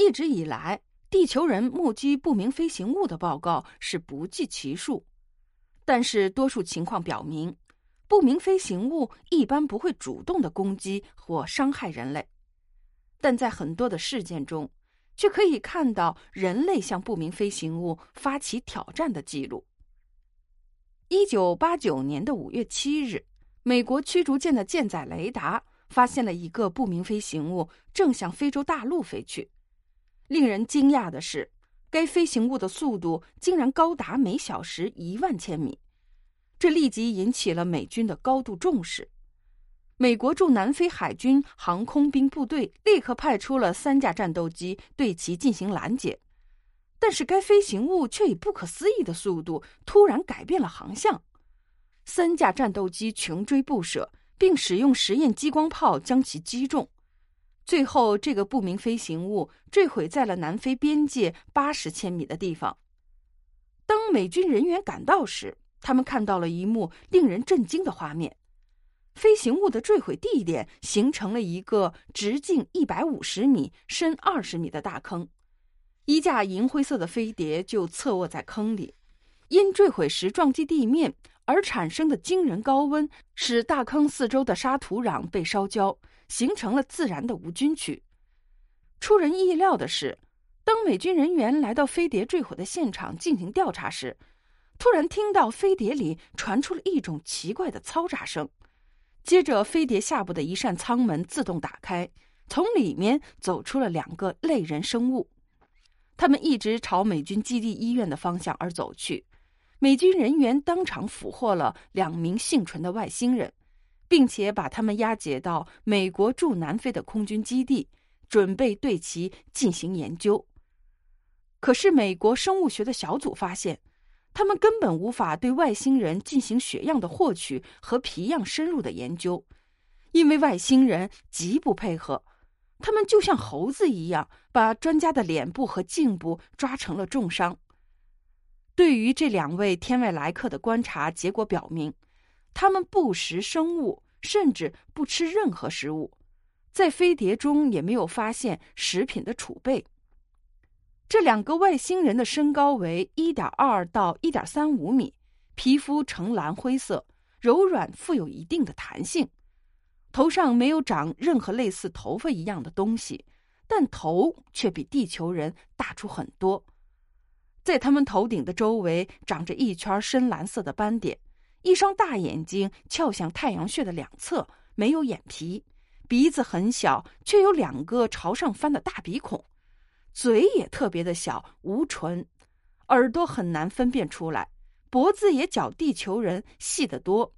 一直以来，地球人目击不明飞行物的报告是不计其数，但是多数情况表明，不明飞行物一般不会主动的攻击或伤害人类。但在很多的事件中，却可以看到人类向不明飞行物发起挑战的记录。一九八九年的五月七日，美国驱逐舰的舰载雷达发现了一个不明飞行物正向非洲大陆飞去。令人惊讶的是，该飞行物的速度竟然高达每小时一万千米，这立即引起了美军的高度重视。美国驻南非海军航空兵部队立刻派出了三架战斗机对其进行拦截，但是该飞行物却以不可思议的速度突然改变了航向，三架战斗机穷追不舍，并使用实验激光炮将其击中。最后，这个不明飞行物坠毁在了南非边界八十千米的地方。当美军人员赶到时，他们看到了一幕令人震惊的画面：飞行物的坠毁地点形成了一个直径一百五十米、深二十米的大坑，一架银灰色的飞碟就侧卧在坑里。因坠毁时撞击地面而产生的惊人高温，使大坑四周的沙土壤被烧焦。形成了自然的无菌区。出人意料的是，当美军人员来到飞碟坠毁的现场进行调查时，突然听到飞碟里传出了一种奇怪的嘈杂声。接着，飞碟下部的一扇舱门自动打开，从里面走出了两个类人生物。他们一直朝美军基地医院的方向而走去。美军人员当场俘获了两名幸存的外星人。并且把他们押解到美国驻南非的空军基地，准备对其进行研究。可是，美国生物学的小组发现，他们根本无法对外星人进行血样的获取和皮样深入的研究，因为外星人极不配合，他们就像猴子一样，把专家的脸部和颈部抓成了重伤。对于这两位天外来客的观察结果表明。他们不食生物，甚至不吃任何食物，在飞碟中也没有发现食品的储备。这两个外星人的身高为一点二到一点三五米，皮肤呈蓝灰色，柔软，富有一定的弹性。头上没有长任何类似头发一样的东西，但头却比地球人大出很多。在他们头顶的周围长着一圈深蓝色的斑点。一双大眼睛翘向太阳穴的两侧，没有眼皮；鼻子很小，却有两个朝上翻的大鼻孔；嘴也特别的小，无唇；耳朵很难分辨出来；脖子也较地球人细得多；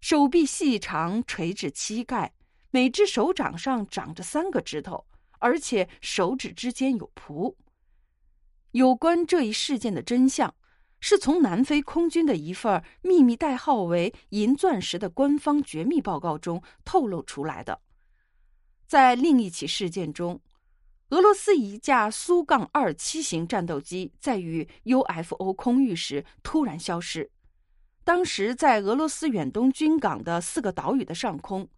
手臂细长，垂至膝盖；每只手掌上长着三个指头，而且手指之间有蹼。有关这一事件的真相。是从南非空军的一份秘密代号为“银钻石”的官方绝密报告中透露出来的。在另一起事件中，俄罗斯一架苏杠二七型战斗机在与 UFO 空域时突然消失。当时在俄罗斯远东军港的四个岛屿的上空，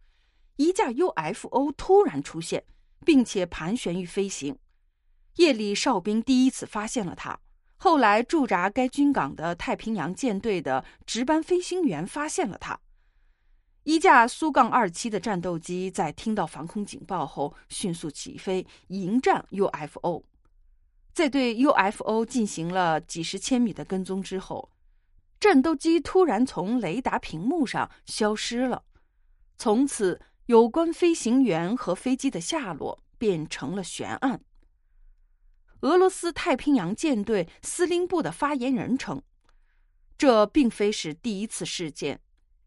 一架 UFO 突然出现，并且盘旋于飞行。夜里哨兵第一次发现了它。后来驻扎该军港的太平洋舰队的值班飞行员发现了它。一架苏杠二七的战斗机在听到防空警报后迅速起飞迎战 UFO，在对 UFO 进行了几十千米的跟踪之后，战斗机突然从雷达屏幕上消失了。从此，有关飞行员和飞机的下落便成了悬案。俄罗斯太平洋舰队司令部的发言人称，这并非是第一次事件。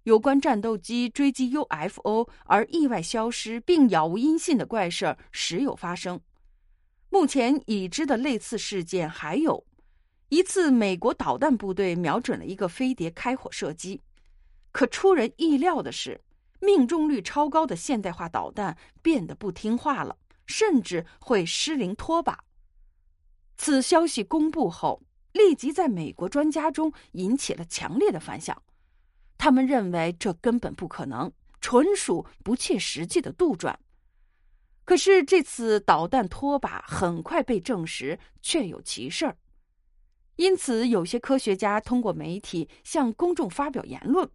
有关战斗机追击 UFO 而意外消失并杳无音信的怪事儿时有发生。目前已知的类似事件还有一次，美国导弹部队瞄准了一个飞碟开火射击，可出人意料的是，命中率超高的现代化导弹变得不听话了，甚至会失灵脱靶。此消息公布后，立即在美国专家中引起了强烈的反响。他们认为这根本不可能，纯属不切实际的杜撰。可是这次导弹拖把很快被证实确有其事儿，因此有些科学家通过媒体向公众发表言论：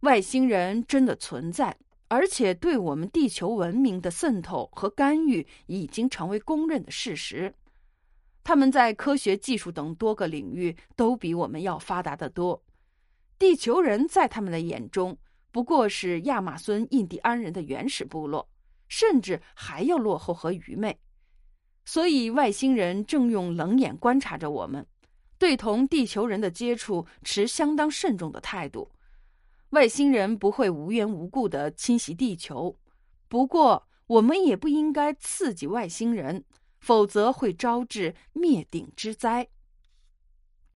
外星人真的存在。而且，对我们地球文明的渗透和干预已经成为公认的事实。他们在科学技术等多个领域都比我们要发达得多。地球人在他们的眼中不过是亚马孙印第安人的原始部落，甚至还要落后和愚昧。所以，外星人正用冷眼观察着我们，对同地球人的接触持相当慎重的态度。外星人不会无缘无故的侵袭地球，不过我们也不应该刺激外星人，否则会招致灭顶之灾。